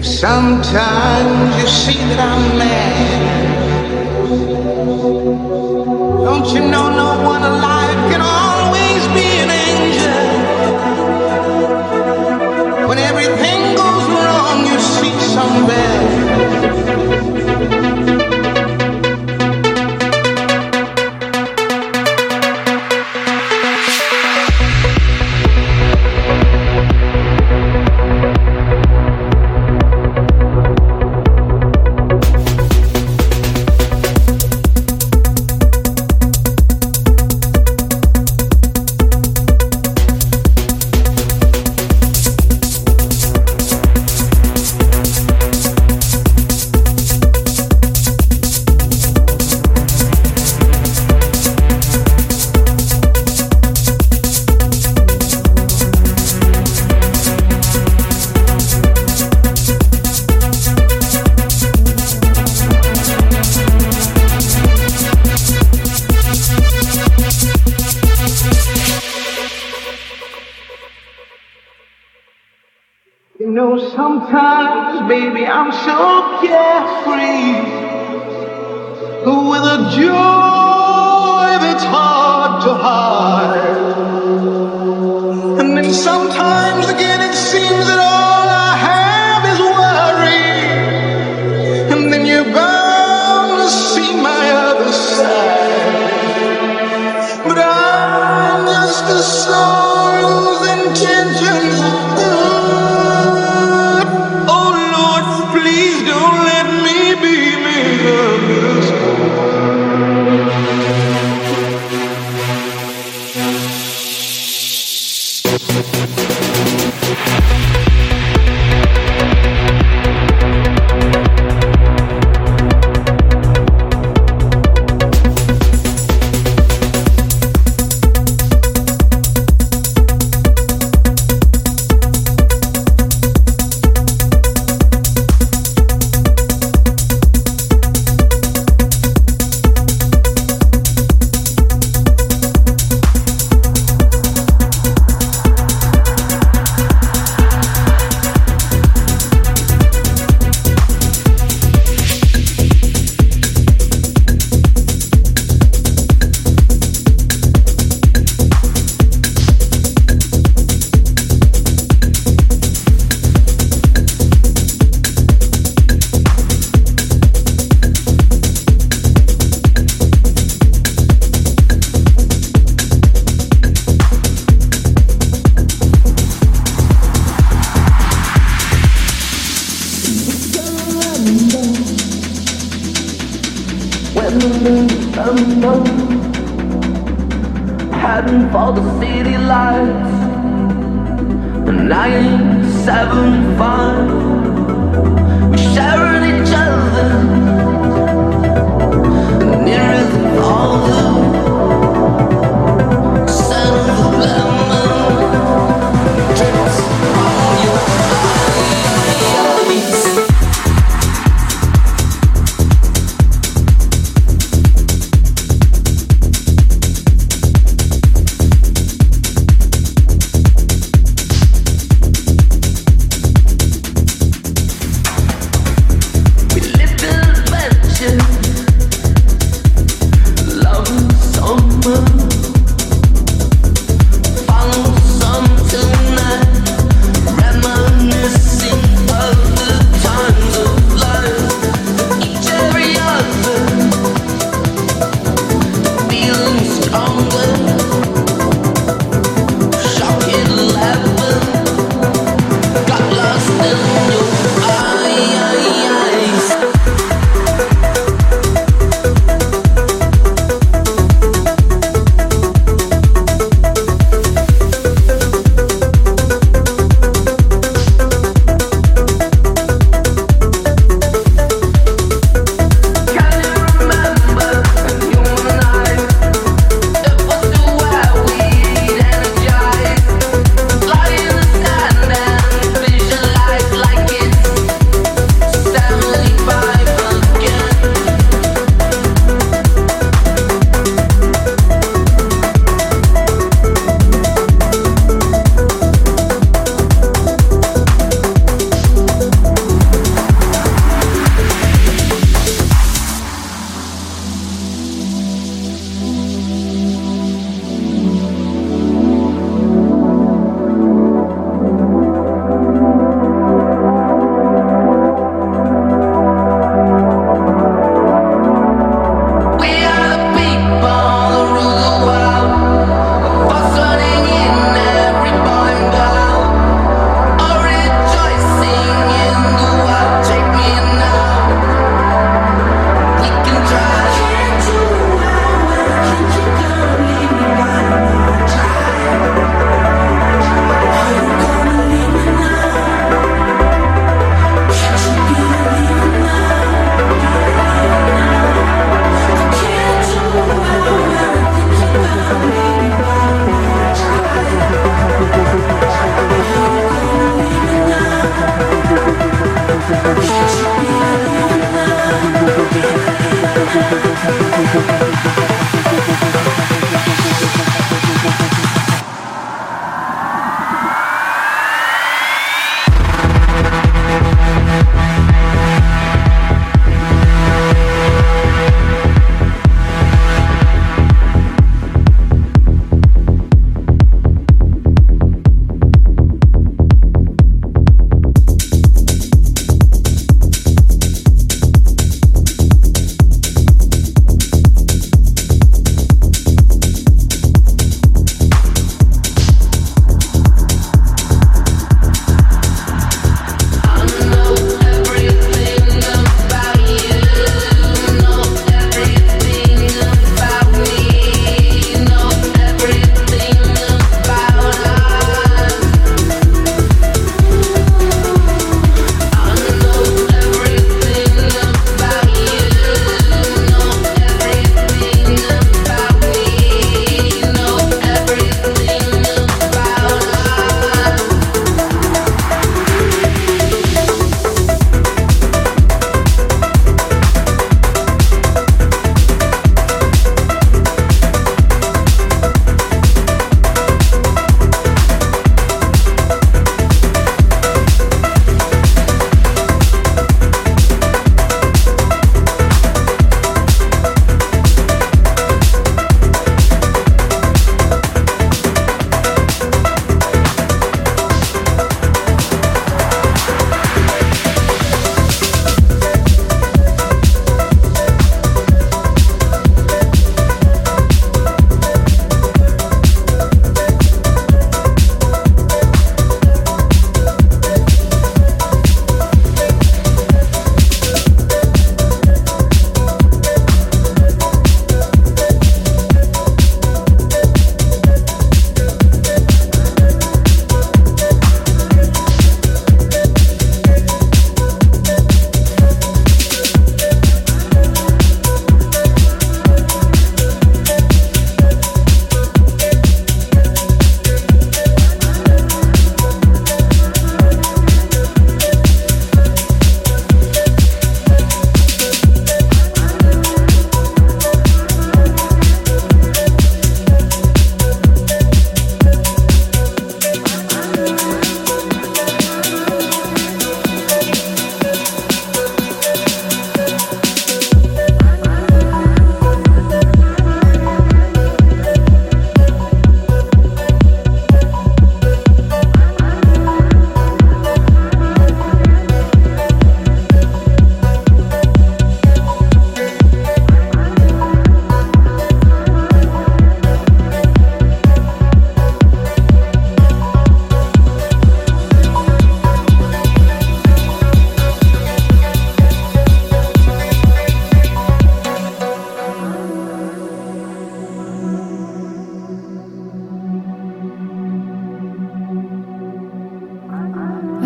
If sometimes you see that I'm mad, don't you know no one alive? I'm so pure.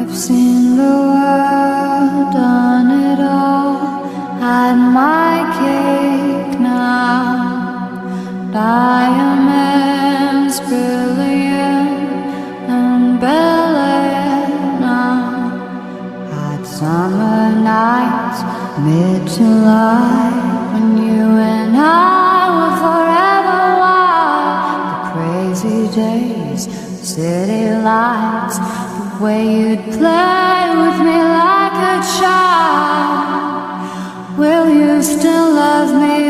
I've seen the world, done it all, had my cake now. Diamonds brilliant and Bel Air now. Hot summer nights, mid July, when you and I were forever wild. The crazy days, city lights, the way could play with me like a child, will you still love me?